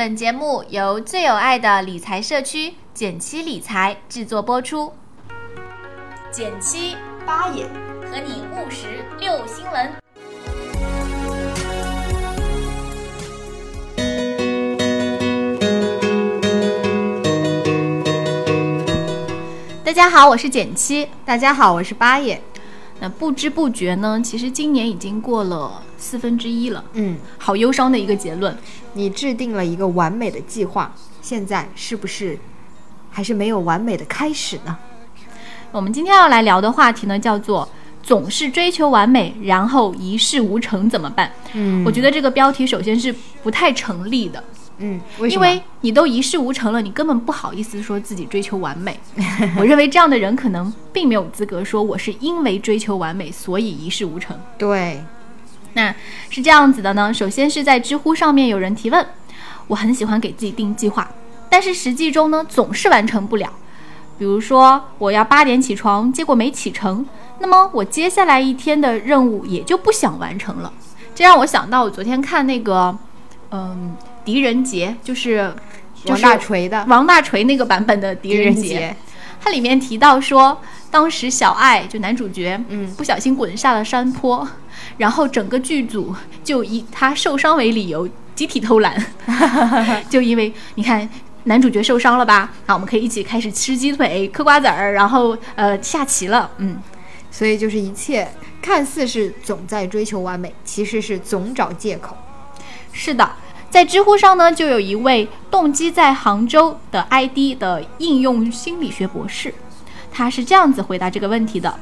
本节目由最有爱的理财社区简七理财制作播出。减七八爷和你务实六新闻。大家好，我是减七。大家好，我是八眼。那不知不觉呢，其实今年已经过了四分之一了。嗯，好忧伤的一个结论。你制定了一个完美的计划，现在是不是还是没有完美的开始呢？我们今天要来聊的话题呢，叫做“总是追求完美，然后一事无成怎么办？”嗯我觉得这个标题首先是不太成立的，嗯，为？因为你都一事无成了，你根本不好意思说自己追求完美。我认为这样的人可能并没有资格说我是因为追求完美，所以一事无成。对，那是这样子的呢。首先是在知乎上面有人提问，我很喜欢给自己定计划，但是实际中呢总是完成不了。比如说我要八点起床，结果没起成，那么我接下来一天的任务也就不想完成了。这让我想到我昨天看那个，嗯，狄仁杰，就是王大锤的王大锤那个版本的狄仁杰它里面提到说，当时小爱就男主角，嗯不小心滚下了山坡，然后整个剧组就以他受伤为理由集体偷懒，就因为你看。男主角受伤了吧？好，我们可以一起开始吃鸡腿、嗑瓜子儿，然后呃下棋了。嗯，所以就是一切看似是总在追求完美，其实是总找借口。是的，在知乎上呢，就有一位动机在杭州的 ID 的应用心理学博士，他是这样子回答这个问题的。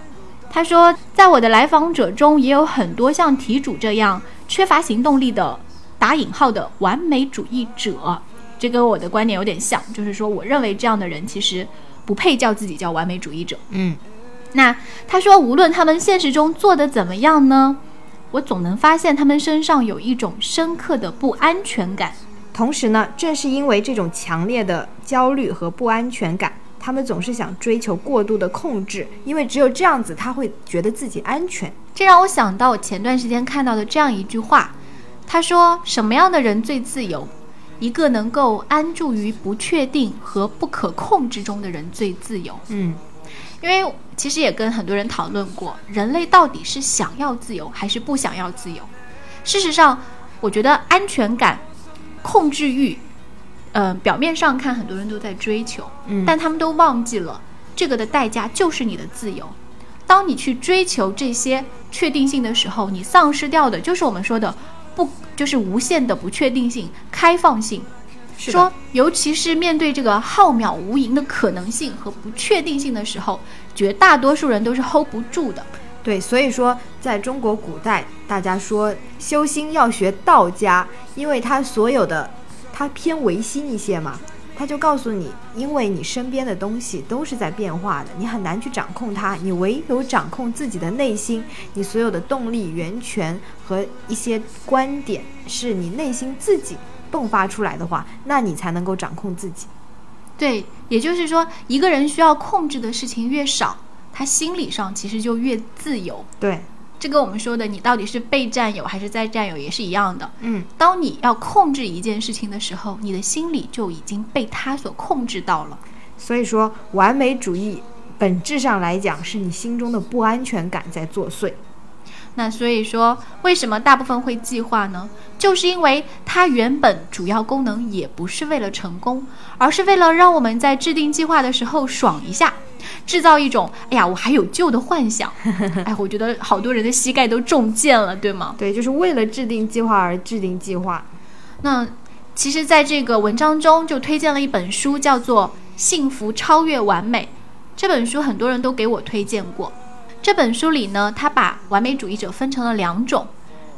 他说，在我的来访者中，也有很多像题主这样缺乏行动力的打引号的完美主义者。这跟我的观点有点像，就是说，我认为这样的人其实不配叫自己叫完美主义者。嗯，那他说，无论他们现实中做的怎么样呢，我总能发现他们身上有一种深刻的不安全感。同时呢，正是因为这种强烈的焦虑和不安全感，他们总是想追求过度的控制，因为只有这样子，他会觉得自己安全。这让我想到我前段时间看到的这样一句话，他说：“什么样的人最自由？一个能够安住于不确定和不可控制中的人最自由。嗯，”因为其实也跟很多人讨论过，人类到底是想要自由还是不想要自由？事实上，我觉得安全感、控制欲，呃，表面上看很多人都在追求，嗯但他们都忘记了这个的代价就是你的自由。当你去追求这些确定性的时候，你丧失掉的就是我们说的不，就是无限的不确定性、开放性。说，尤其是面对这个浩渺无垠的可能性和不确定性的时候，绝大多数人都是 hold 不住的。对，所以说在中国古代，大家说修心要学道家，因为他所有的他偏唯心一些嘛，他就告诉你，因为你身边的东西都是在变化的，你很难去掌控它，你唯有掌控自己的内心，你所有的动力源泉和一些观点是你内心自己迸发出来的话，那你才能够掌控自己。对，也就是说，一个人需要控制的事情越少，他心理上其实就越自由。对，这跟我们说的你到底是被占有还是在占有也是一样的。嗯，当你要控制一件事情的时候，你的心理就已经被他所控制到了。所以说完美主义本质上来讲，是你心中的不安全感在作祟。那所以说，为什么大部分会计划呢？就是因为它原本主要功能也不是为了成功，而是为了让我们在制定计划的时候爽一下，制造一种“哎呀，我还有救”的幻想。哎，我觉得好多人的膝盖都中箭了，对吗？对，就是为了制定计划而制定计划。那其实，在这个文章中就推荐了一本书，叫做《幸福超越完美》。这本书很多人都给我推荐过。这本书里呢，他把完美主义者分成了两种，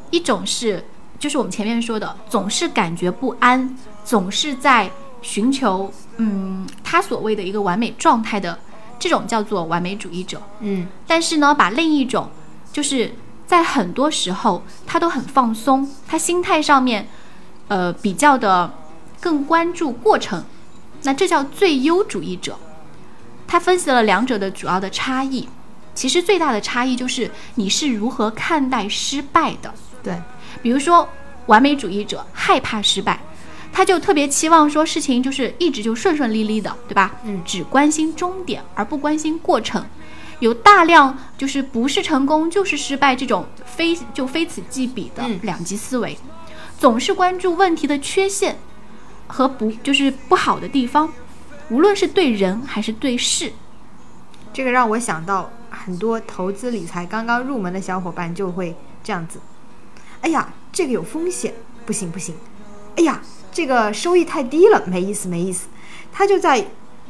一种是就是我们前面说的，总是感觉不安，总是在寻求嗯他所谓的一个完美状态的这种叫做完美主义者。嗯但是呢，把另一种就是在很多时候他都很放松，他心态上面呃比较的更关注过程，那这叫最优主义者。他分析了两者的主要的差异，其实最大的差异就是你是如何看待失败的。对，比如说，完美主义者害怕失败，他就特别期望说事情就是一直就顺顺利利的，对吧？嗯只关心终点而不关心过程，有大量就是不是成功就是失败这种非就非此即彼的嗯两极思维，总是关注问题的缺陷和不就是不好的地方，无论是对人还是对事。这个让我想到很多投资理财刚刚入门的小伙伴就会这样子，哎呀，这个有风险，不行不行，哎呀，这个收益太低了，没意思没意思，他就在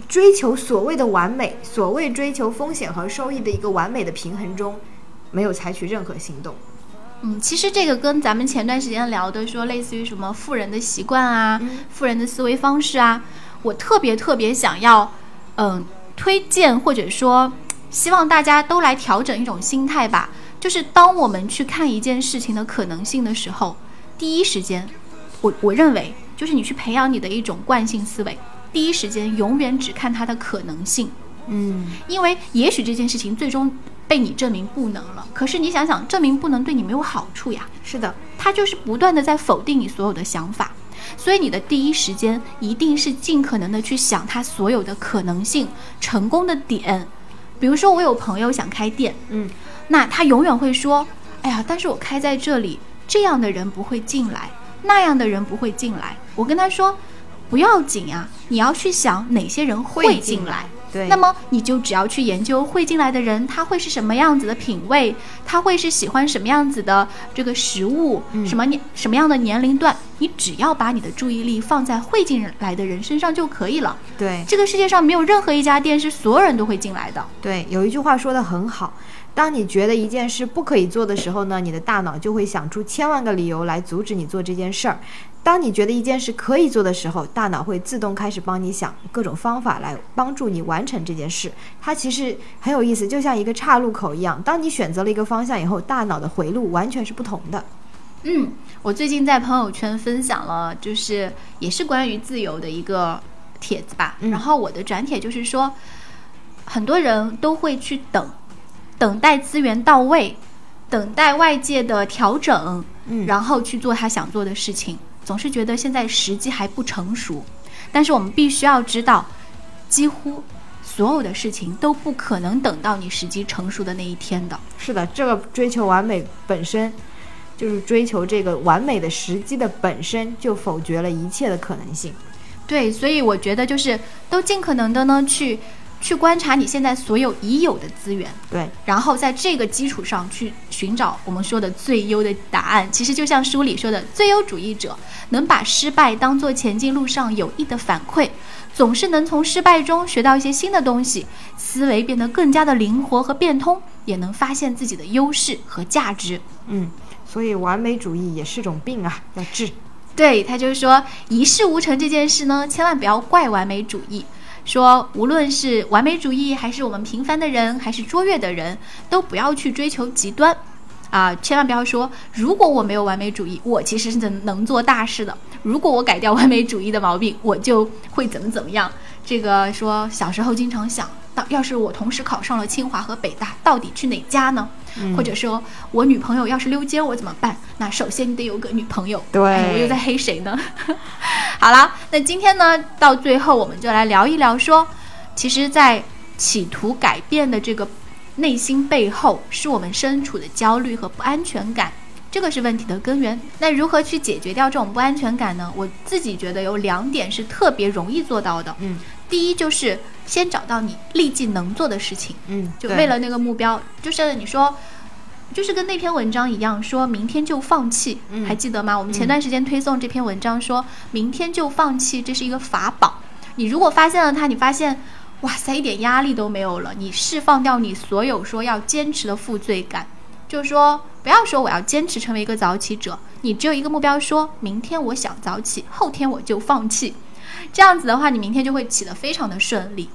追求所谓的完美，所谓追求风险和收益的一个完美的平衡中，没有采取任何行动。嗯，其实这个跟咱们前段时间聊的说，类似于什么富人的习惯啊、嗯。富人的思维方式啊，我特别特别想要，嗯，推荐或者说希望大家都来调整一种心态吧，就是当我们去看一件事情的可能性的时候，第一时间，我我认为就是你去培养你的一种惯性思维，第一时间永远只看它的可能性。嗯，因为也许这件事情最终被你证明不能了，可是你想想，证明不能对你没有好处呀。是的，它就是不断的在否定你所有的想法，所以你的第一时间一定是尽可能的去想它所有的可能性、成功的点。比如说，我有朋友想开店，嗯，那他永远会说：“哎呀，但是我开在这里，这样的人不会进来，那样的人不会进来。”我跟他说：“不要紧啊，你要去想哪些人会进来。”对，那么你就只要去研究会进来的人，他会是什么样子的品味，他会是喜欢什么样子的这个食物，嗯什么年什么样的年龄段，你只要把你的注意力放在会进来的人身上就可以了。对这个世界上没有任何一家店是所有人都会进来的。对，有一句话说的很好，当你觉得一件事不可以做的时候呢，你的大脑就会想出千万个理由来阻止你做这件事儿；当你觉得一件事可以做的时候，大脑会自动开始帮你想各种方法来帮助你完成这件事。它其实很有意思，就像一个岔路口一样，当你选择了一个方向以后，大脑的回路完全是不同的。嗯，我最近在朋友圈分享了，就是也是关于自由的一个帖子吧。嗯然后我的转帖就是说，很多人都会去等，等待资源到位，等待外界的调整，嗯然后去做他想做的事情，总是觉得现在时机还不成熟。但是我们必须要知道，几乎所有的事情都不可能等到你时机成熟的那一天的。是的，这个追求完美本身，就是追求这个完美的时机的本身，就否决了一切的可能性。对，所以我觉得就是都尽可能的呢去去观察你现在所有已有的资源，对，然后在这个基础上去寻找我们说的最优的答案。其实就像书里说的，最优主义者能把失败当做前进路上有益的反馈，总是能从失败中学到一些新的东西，思维变得更加的灵活和变通，也能发现自己的优势和价值。嗯，所以完美主义也是种病啊，要治。对，他就是说一事无成这件事呢，千万不要怪完美主义。说无论是完美主义，还是我们平凡的人，还是卓越的人，都不要去追求极端，啊，千万不要说如果我没有完美主义，我其实是能能做大事的。如果我改掉完美主义的毛病，我就会怎么怎么样。这个说小时候经常想到，要是我同时考上了清华和北大，到底去哪家呢？嗯或者说我女朋友要是溜街，我怎么办？那首先你得有个女朋友。对哎我又在黑谁呢？好了，那今天呢，到最后我们就来聊一聊说，其实，在企图改变的这个内心背后，是我们身处的焦虑和不安全感。这个是问题的根源。那如何去解决掉这种不安全感呢？我自己觉得有两点是特别容易做到的。嗯第一就是先找到你立即能做的事情。嗯，就为了那个目标，就是你说，就是跟那篇文章一样，说明天就放弃，嗯还记得吗？我们前段时间推送这篇文章说，明天就放弃，这是一个法宝。你如果发现了它，你发现，哇塞，一点压力都没有了，你释放掉你所有说要坚持的负罪感，就是说，不要说我要坚持成为一个早起者，你只有一个目标说，明天我想早起，后天我就放弃。这样子的话，你明天就会起得非常的顺利。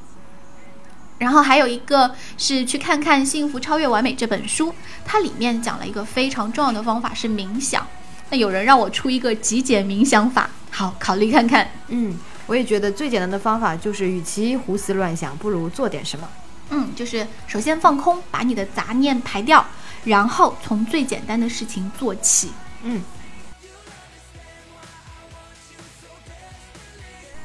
然后还有一个是去看看《幸福超越完美》这本书，它里面讲了一个非常重要的方法是冥想。那有人让我出一个极简冥想法，好考虑看看。嗯，我也觉得最简单的方法就是，与其胡思乱想，不如做点什么。嗯，就是首先放空，把你的杂念排掉，然后从最简单的事情做起。嗯，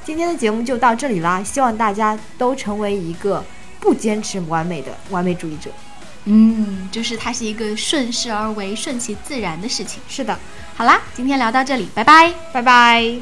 今天的节目就到这里啦，希望大家都成为一个不坚持完美的完美主义者。嗯，就是它是一个顺势而为、顺其自然的事情。是的，好啦，今天聊到这里，拜拜，拜拜。